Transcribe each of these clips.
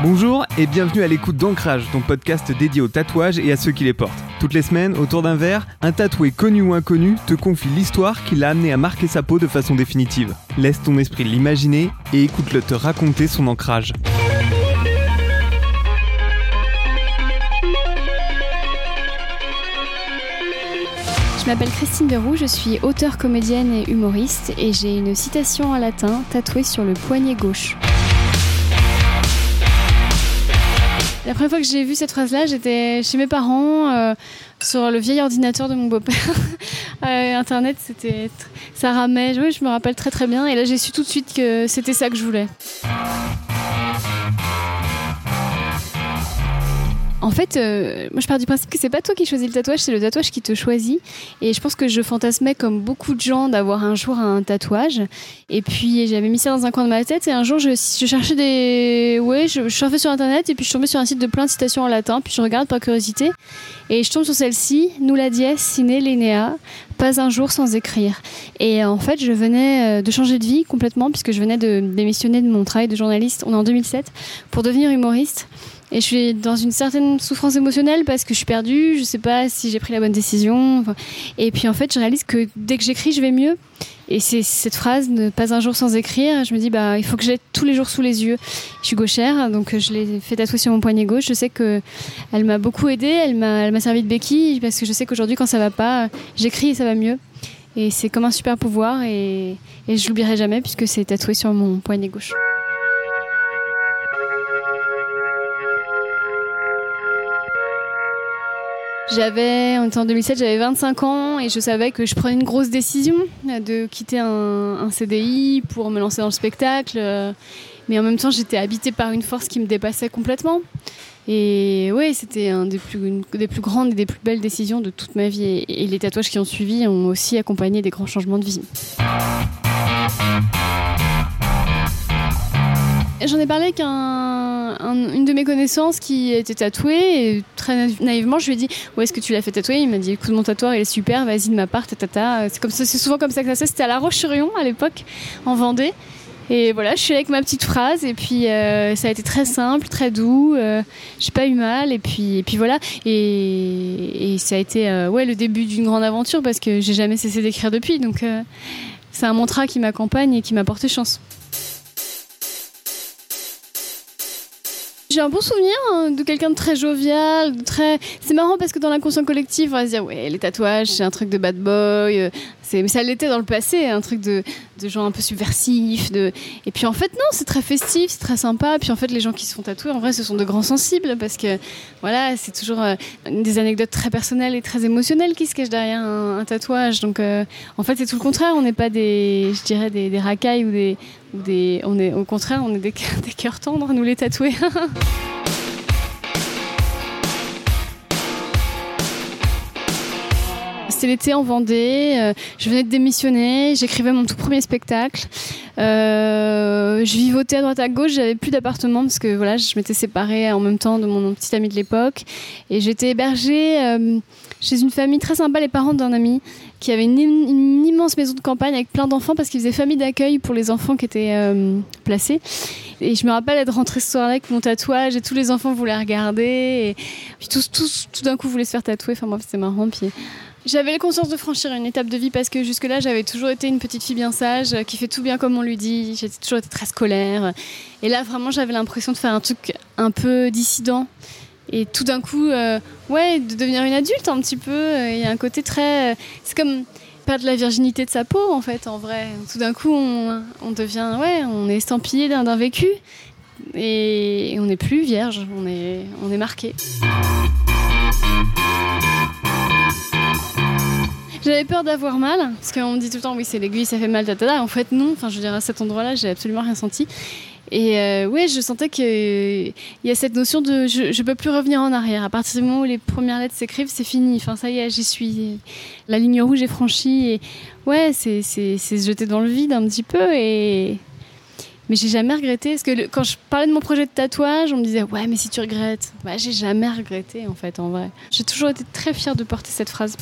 Bonjour et bienvenue à l'écoute d'Ancrage, ton podcast dédié aux tatouages et à ceux qui les portent. Toutes les semaines, autour d'un verre, un tatoué connu ou inconnu te confie l'histoire qui l'a amené à marquer sa peau de façon définitive. Laisse ton esprit l'imaginer et écoute-le te raconter son ancrage. Je m'appelle Christine Verroux, je suis auteure, comédienne et humoriste et j'ai une citation en latin tatouée sur le poignet gauche. La première fois que j'ai vu cette phrase-là, j'étais chez mes parents euh, sur le vieil ordinateur de mon beau-père. Euh, Internet, c'était, ça ramait. Oui, je me rappelle très très bien. Et là, j'ai su tout de suite que c'était ça que je voulais. Fait, euh, moi je pars du principe que c'est pas toi qui choisis le tatouage, c'est le tatouage qui te choisit. Et je pense que je fantasmais comme beaucoup de gens d'avoir un jour un tatouage. Et puis j'avais mis ça dans un coin de ma tête. Et un jour, je, je cherchais des. Ouais, je, je surfais sur internet et puis je tombais sur un site de plein de citations en latin. Puis je regarde par curiosité. Et je tombe sur celle-ci Nulla dies sine linea, pas un jour sans écrire. Et en fait, je venais euh, de changer de vie complètement, puisque je venais de démissionner de mon travail de journaliste. On est en 2007 pour devenir humoriste. Et je suis dans une certaine souffrance émotionnelle parce que je suis perdue, je sais pas si j'ai pris la bonne décision. Et puis en fait, je réalise que dès que j'écris, je vais mieux. Et c'est cette phrase, ne pas un jour sans écrire, je me dis, bah, il faut que je tous les jours sous les yeux. Je suis gauchère, donc je l'ai fait tatouer sur mon poignet gauche. Je sais que elle m'a beaucoup aidée, elle m'a, servi de béquille parce que je sais qu'aujourd'hui, quand ça va pas, j'écris et ça va mieux. Et c'est comme un super pouvoir et, et je l'oublierai jamais puisque c'est tatoué sur mon poignet gauche. J'avais, on était en 2007, j'avais 25 ans et je savais que je prenais une grosse décision de quitter un, CDI pour me lancer dans le spectacle. Mais en même temps, j'étais habitée par une force qui me dépassait complètement. Et ouais, c'était une des plus grandes et des plus belles décisions de toute ma vie. Et, et les tatouages qui ont suivi ont aussi accompagné des grands changements de vie. J'en ai parlé avec un, un- une de mes connaissances qui était tatouée et très naï- naïvement je lui ai dit où est-ce que tu l'as fait tatouer? Il m'a dit écoute mon tatoueur il est super, vas-y de ma part, tatata. C'est souvent comme ça que ça se. C'était à La Roche-sur-Yon à l'époque en Vendée. Et voilà, je suis allée avec ma petite phrase et puis euh, ça a été très simple, très doux. euh, j'ai pas eu mal et puis voilà. Et, et ça a été euh, ouais le début d'une grande aventure parce que j'ai jamais cessé d'écrire depuis. Donc euh, c'est un mantra qui m'accompagne et qui m'a porté chance. J'ai un bon souvenir hein, de quelqu'un de très jovial, très. C'est marrant parce que dans l'inconscient collectif, on va se dire ouais les tatouages c'est un truc de bad boy, euh, mais ça l'était dans le passé, un truc de, gens un peu subversifs. Et puis en fait non, c'est très festif, c'est très sympa. Puis en fait les gens qui se font tatouer en vrai ce sont de grands sensibles parce que voilà c'est toujours euh, des anecdotes très personnelles et très émotionnelles qui se cachent derrière un, tatouage. Donc euh, en fait c'est tout le contraire, on n'est pas des je dirais des, racailles ou des on est au contraire on est des, des cœurs tendres nous les tatoués. C'était l'été en Vendée, euh, je venais de démissionner, j'écrivais mon tout premier spectacle. Euh, je vivotais à droite à gauche, j'avais plus d'appartement parce que voilà, je m'étais séparée en même temps de mon petit ami de l'époque et j'étais hébergée euh, chez une famille très sympa, les parents d'un ami qui avait une, im- une immense maison de campagne avec plein d'enfants parce qu'ils faisaient famille d'accueil pour les enfants qui étaient placés. Et je me rappelle être rentrée ce soir-là avec mon tatouage et tous les enfants voulaient regarder et puis tous, tous tout d'un coup voulaient se faire tatouer. Enfin bref, c'était marrant. Puis j'avais la conscience de franchir une étape de vie parce que jusque-là, j'avais toujours été une petite fille bien sage, euh, qui fait tout bien comme on lui dit. J'ai toujours été très scolaire. Et là, vraiment, j'avais l'impression de faire un truc un peu dissident. Et tout d'un coup, euh, ouais, de devenir une adulte un petit peu. euh, Il y a un côté très. C'est comme perdre la virginité de sa peau, en fait, en vrai. Tout d'un coup, on, on devient. Ouais, on est estampillé d'un vécu. Et on n'est plus vierge, on est, on est marqué. J'avais peur d'avoir mal, parce qu'on me dit tout le temps, oui, c'est l'aiguille, ça fait mal, tata. En fait, non. Enfin, je veux dire, à cet endroit-là, j'ai absolument rien senti. Et euh, ouais, je sentais qu'il y a cette notion de je, je peux plus revenir en arrière. À partir du moment où les premières lettres s'écrivent, c'est fini. Enfin, ça y est, j'y suis. La ligne rouge est franchie. Et ouais, c'est se jeter dans le vide un petit peu. Et mais j'ai jamais regretté. Parce que quand je parlais de mon projet de tatouage, on me disait ouais, mais si tu regrettes, bah, j'ai jamais regretté en fait, en vrai. J'ai toujours été très fière de porter cette phrase.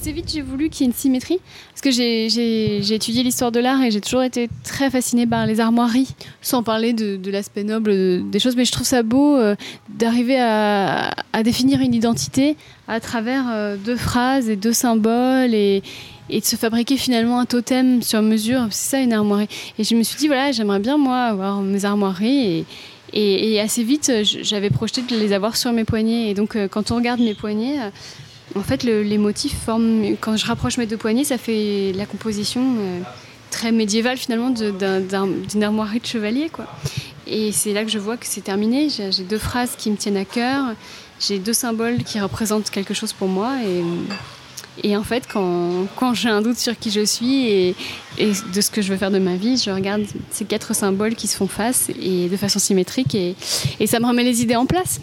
Assez vite, j'ai voulu qu'il y ait une symétrie. Parce que j'ai étudié l'histoire de l'art et j'ai toujours été très fascinée par les armoiries, sans parler de, l'aspect noble des choses. Mais je trouve ça beau euh, d'arriver à, définir une identité à travers euh, deux phrases et deux symboles et, de se fabriquer finalement un totem sur mesure. C'est ça une armoirie. Et je me suis dit, voilà, j'aimerais bien moi avoir mes armoiries. Et, et assez vite, j'avais projeté de les avoir sur mes poignets. Et donc, euh, quand on regarde mes poignets, en fait, les motifs forment. Quand je rapproche mes deux poignets, ça fait la composition euh, très médiévale finalement d'une armoirie de chevalier, quoi. Et c'est là que je vois que c'est terminé. J'ai deux phrases qui me tiennent à cœur. J'ai deux symboles qui représentent quelque chose pour moi. Et, en fait, quand, j'ai un doute sur qui je suis et, de ce que je veux faire de ma vie, je regarde ces quatre symboles qui se font face et de façon symétrique et ça me remet les idées en place.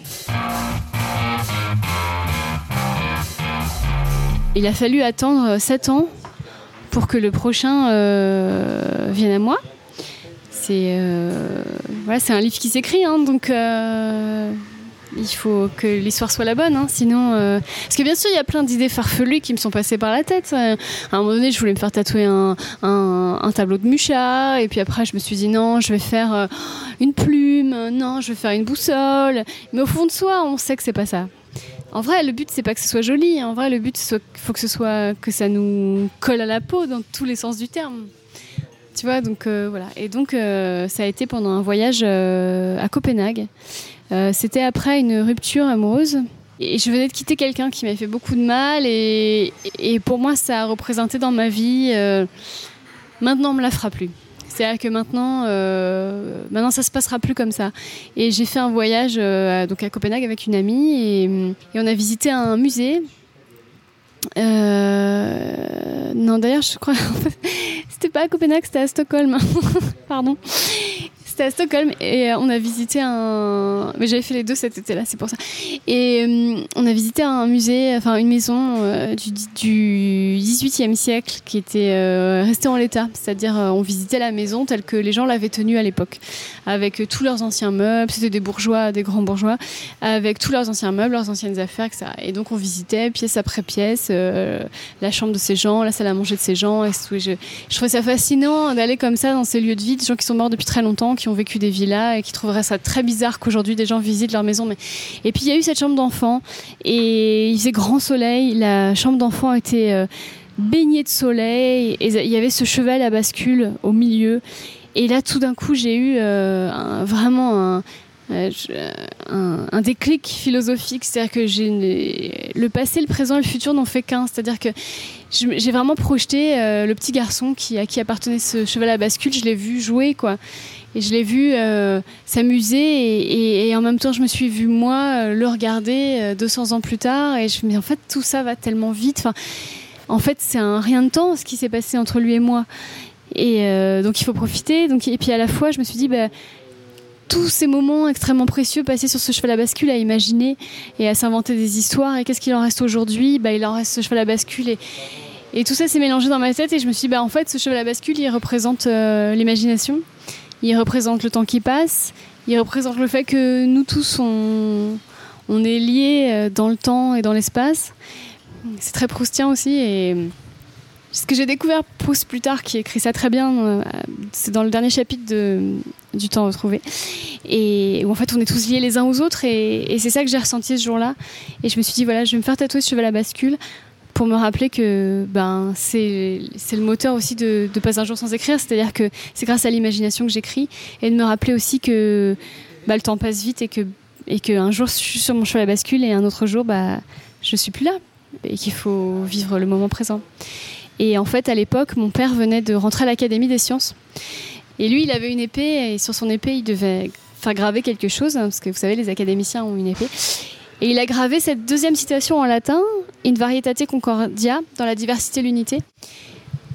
Il a fallu attendre 7 ans pour que le prochain euh, vienne à moi. C'est euh, voilà, un livre qui s'écrit, hein, donc euh, il faut que l'histoire soit la bonne. Hein, sinon, parce que bien sûr, il y a plein d'idées farfelues qui me sont passées par la tête. À un moment donné, je voulais me faire tatouer un, un tableau de Mucha, et puis après, je me suis dit non, je vais faire une plume, non, je vais faire une boussole. Mais au fond de soi, on sait que c'est pas ça. En vrai, le but c'est pas que ce soit joli. En vrai, le but il faut que ce soit que ça nous colle à la peau dans tous les sens du terme. Tu vois, donc euh, voilà. Et donc euh, ça a été pendant un voyage euh, à Copenhague. C'était après une rupture amoureuse. Et je venais de quitter quelqu'un qui m'avait fait beaucoup de mal. Et, et, pour moi, ça a représenté dans ma vie. maintenant, on me la fera plus. C'est-à-dire que maintenant, euh, maintenant, ça se passera plus comme ça. Et j'ai fait un voyage euh, donc à Copenhague avec une amie et, on a visité un musée. Euh, non, d'ailleurs, je crois. c'était pas à Copenhague, c'était à Stockholm. Pardon. À Stockholm et euh, on a visité un. Mais j'avais fait les deux cet été-là, c'est pour ça. Et euh, on a visité un musée, enfin une maison euh, du, du 18e siècle qui était restée en l'état. C'est-à-dire, on visitait la maison telle que les gens l'avaient tenue à l'époque, avec tous leurs anciens meubles. C'était des bourgeois, des grands bourgeois, avec tous leurs anciens meubles, leurs anciennes affaires. Et donc, on visitait pièce après pièce la chambre de ces gens, la salle à manger de ces gens. Et je, trouvais ça fascinant d'aller comme ça dans ces lieux de vie, des gens qui sont morts depuis très longtemps, ont vécu des villas et qui trouveraient ça très bizarre qu'aujourd'hui des gens visitent leur maison. Mais... Et puis il y a eu cette chambre d'enfant et il faisait grand soleil. La chambre d'enfant était euh, baignée de soleil et il y avait ce cheval à bascule au milieu. Et là, tout d'un coup, j'ai eu euh, vraiment un, euh, un, déclic philosophique, c'est-à-dire que le passé, le présent et le futur n'ont fait qu'un, c'est-à-dire que j'ai vraiment projeté le petit garçon à qui appartenait ce cheval à bascule, je l'ai vu jouer quoi, et je l'ai vu euh, s'amuser et, en même temps je me suis vu moi euh, le regarder 200 euh, ans plus tard et je me dis en fait tout ça va tellement vite. Enfin, en fait c'est un rien de temps ce qui s'est passé entre lui et moi. Et donc il faut profiter. Donc, et puis à la fois je me suis dit bah, tous ces moments extrêmement précieux passés sur ce cheval à bascule à imaginer et à s'inventer des histoires. Et qu'est-ce qu'il en reste aujourd'hui bah, Il en reste ce cheval à bascule et, et tout ça s'est mélangé dans ma tête et je me suis dit bah, en fait ce cheval à bascule il représente l'imagination il représente le temps qui passe, il représente le fait que nous tous, on, on est liés euh, dans le temps et dans l'espace. C'est très proustien aussi. Et ce que j'ai découvert Proust plus tard, qui écrit ça très bien, euh, c'est dans le dernier chapitre de, du temps retrouvé. Et où en fait on est tous liés les uns aux autres. Et, et c'est ça que j'ai ressenti ce jour-là. Et je me suis dit, voilà, je vais me faire tatouer ce cheval à bascule pour me rappeler que ben, c'est le moteur aussi de, de Pas un jour sans écrire, c'est-à-dire que c'est grâce à l'imagination que j'écris, et de me rappeler aussi que bah, le temps passe vite et que et qu'un jour je suis sur mon cheval à bascule et un autre jour bah, je suis plus là, et qu'il faut vivre le moment présent. Et en fait, à l'époque, mon père venait de rentrer à l'Académie des sciences. Et lui, il avait une épée, et sur son épée, il devait faire graver quelque chose, hein, parce que vous savez, les académiciens ont une épée. Et il a gravé cette deuxième citation en latin, In varietate concordia, dans la diversité l'unité,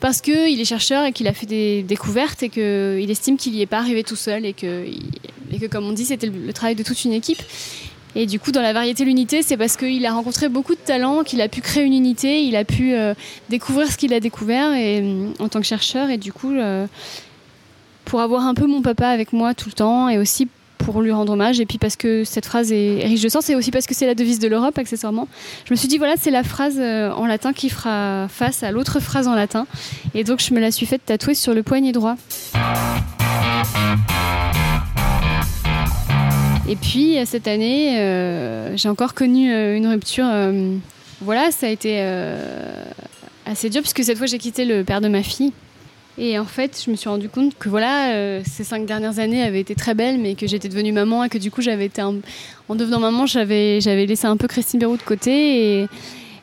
parce qu'il est chercheur et qu'il a fait des découvertes et qu'il estime qu'il n'y est pas arrivé tout seul et que, et que comme on dit, c'était le travail de toute une équipe. Et du coup, dans la variété l'unité, c'est parce qu'il a rencontré beaucoup de talents, qu'il a pu créer une unité, il a pu euh, découvrir ce qu'il a découvert et, euh, en tant que chercheur. Et du coup, euh, pour avoir un peu mon papa avec moi tout le temps et aussi pour lui rendre hommage et puis parce que cette phrase est riche de sens et aussi parce que c'est la devise de l'Europe accessoirement. Je me suis dit voilà c'est la phrase en latin qui fera face à l'autre phrase en latin et donc je me la suis faite tatouer sur le poignet droit. Et puis cette année, euh, j'ai encore connu euh, une rupture. Euh, voilà, ça a été assez dur puisque cette fois j'ai quitté le père de ma fille. Et en fait, je me suis rendu compte que voilà, ces cinq dernières années avaient été très belles, mais que j'étais devenue maman et que du coup, j'avais été en devenant maman, j'avais j'avais laissé un peu Christine Bérou de côté.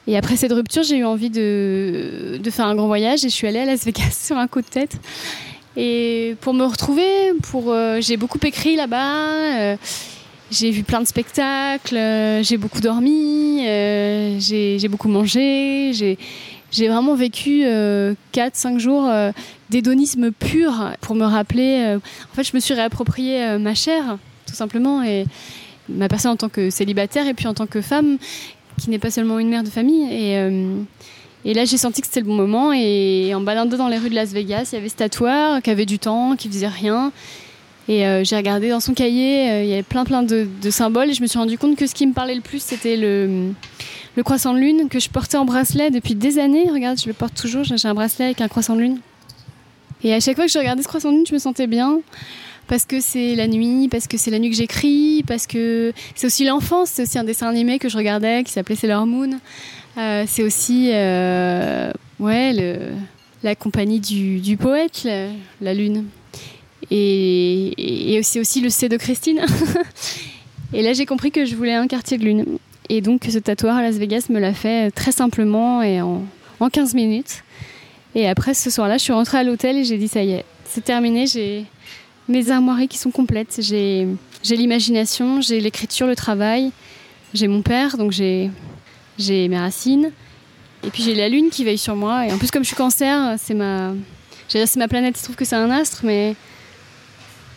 Et, après cette rupture, j'ai eu envie de, de, faire un grand voyage et je suis allée à Las Vegas sur un coup de tête. Et pour me retrouver, pour j'ai beaucoup écrit là-bas. J'ai vu plein de spectacles, euh, j'ai beaucoup dormi, euh, j'ai beaucoup mangé, vraiment vécu 4-5 euh, jours d'hédonisme pur pour me rappeler. en fait, je me suis réapproprié ma chair, tout simplement, et ma personne en tant que célibataire et puis en tant que femme qui n'est pas seulement une mère de famille. Et, et là, j'ai senti que c'était le bon moment. Et en baladant dans les rues de Las Vegas, il y avait ce tatoueur qui avait du temps, qui faisait rien et euh, j'ai regardé dans son cahier, euh, il y avait plein plein de, symboles et je me suis rendu compte que ce qui me parlait le plus, c'était le, le croissant de lune que je portais en bracelet depuis des années. Regarde, je le porte toujours, j'ai un bracelet avec un croissant de lune. Et à chaque fois que je regardais ce croissant de lune, je me sentais bien parce que c'est la nuit, parce que c'est la nuit que j'écris, parce que c'est aussi l'enfance, c'est aussi un dessin animé que je regardais qui s'appelait Sailor Moon. Euh, c'est aussi ouais, le, la compagnie du, du poète, la lune. Et, c'est aussi le C de Christine. et là, j'ai compris que je voulais un quartier de lune. Et donc, ce tatoueur à Las Vegas me l'a fait très simplement et en, 15 minutes. Et après, ce soir-là, je suis rentrée à l'hôtel et j'ai dit ça y est, c'est terminé. J'ai mes armoiries qui sont complètes. J'ai l'imagination, j'ai l'écriture, le travail. J'ai mon père, donc j'ai mes racines. Et puis j'ai la lune qui veille sur moi. Et en plus, comme je suis cancer, c'est ma, ma planète. Il se trouve que c'est un astre, mais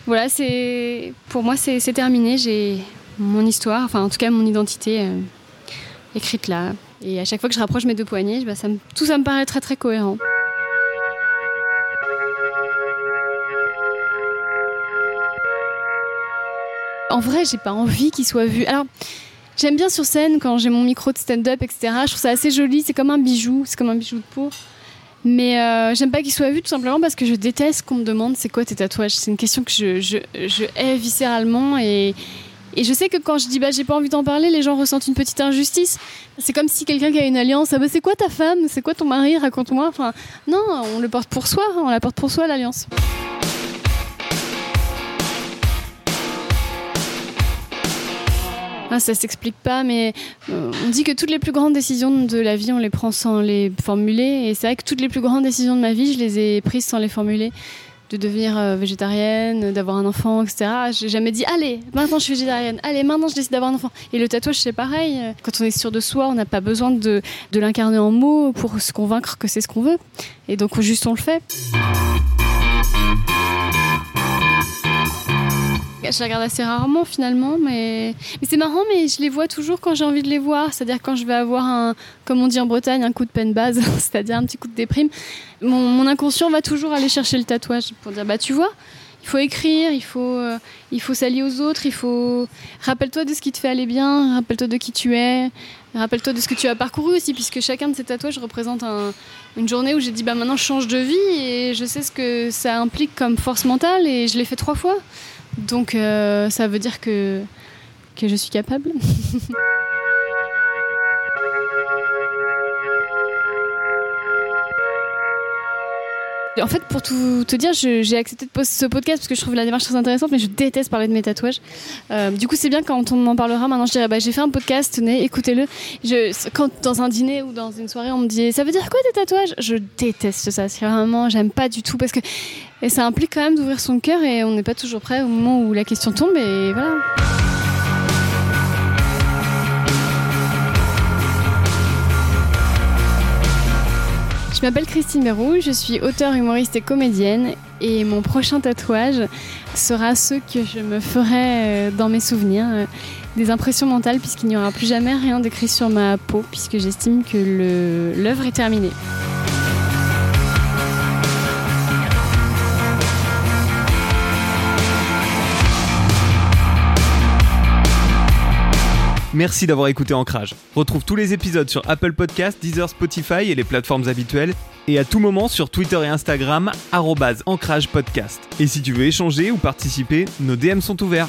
voilà, c'est pour moi c'est terminé. Mon histoire, enfin en tout cas mon identité euh, écrite là. Et à chaque fois que je rapproche mes deux poignets, tout ça me paraît très très cohérent. En vrai, j'ai pas envie qu'il soit vu. Alors, j'aime bien sur scène quand j'ai mon micro de stand-up, etc. Je trouve ça assez joli. C'est comme un bijou. C'est comme un bijou de peau. Mais euh, j'aime pas qu'il soit vu tout simplement parce que je déteste qu'on me demande c'est quoi tes tatouages. C'est une question que je, je, je hais viscéralement et, et je sais que quand je dis bah j'ai pas envie d'en parler, les gens ressentent une petite injustice. C'est comme si quelqu'un qui a une alliance, ah bah c'est quoi ta femme, c'est quoi ton mari, raconte-moi. Enfin non, on le porte pour soi, on la porte pour soi l'alliance. Ah, ça s'explique pas, mais euh, on dit que toutes les plus grandes décisions de la vie, on les prend sans les formuler. Et c'est vrai que toutes les plus grandes décisions de ma vie, je les ai prises sans les formuler. De devenir euh, végétarienne, d'avoir un enfant, etc. J'ai jamais dit, allez, maintenant je suis végétarienne, allez, maintenant je décide d'avoir un enfant. Et le tatouage, c'est pareil. Quand on est sûr de soi, on n'a pas besoin de, de l'incarner en mots pour se convaincre que c'est ce qu'on veut. Et donc, juste on le fait. Je les regarde assez rarement finalement, mais, c'est marrant, mais je les vois toujours quand j'ai envie de les voir. C'est-à-dire quand je vais avoir un, comme on dit en Bretagne, un coup de peine base, c'est-à-dire un petit coup de déprime. Mon, inconscient va toujours aller chercher le tatouage pour dire bah tu vois, il faut écrire, il faut, euh, faut s'allier aux autres, il faut. Rappelle-toi de ce qui te fait aller bien, rappelle-toi de qui tu es, rappelle-toi de ce que tu as parcouru aussi, puisque chacun de ces tatouages représente une journée où j'ai dit bah maintenant je change de vie et je sais ce que ça implique comme force mentale et je l'ai fait trois fois. Donc euh, ça veut dire que, que je suis capable. En fait, pour tout te dire, j'ai accepté de poster ce podcast parce que je trouve la démarche très intéressante, mais je déteste parler de mes tatouages. Euh, du coup, c'est bien quand on m'en parlera. Maintenant, je dirais, bah, j'ai fait un podcast, tenez, écoutez-le. Quand dans un dîner ou dans une soirée, on me dit, ça veut dire quoi tes tatouages? Je déteste ça. C'est vraiment, j'aime pas du tout parce que et ça implique quand même d'ouvrir son cœur et on n'est pas toujours prêt au moment où la question tombe et voilà. Je m'appelle Christine Mérou, je suis auteure, humoriste et comédienne et mon prochain tatouage sera ce que je me ferai euh, dans mes souvenirs, euh, des impressions mentales puisqu'il n'y aura plus jamais rien d'écrit sur ma peau puisque j'estime que l'œuvre est terminée. Merci d'avoir écouté Ancrage. Retrouve tous les épisodes sur Apple Podcasts, Deezer, Spotify et les plateformes habituelles et à tout moment sur Twitter et Instagram, ancrage podcast. Et si tu veux échanger ou participer, nos DM sont ouverts.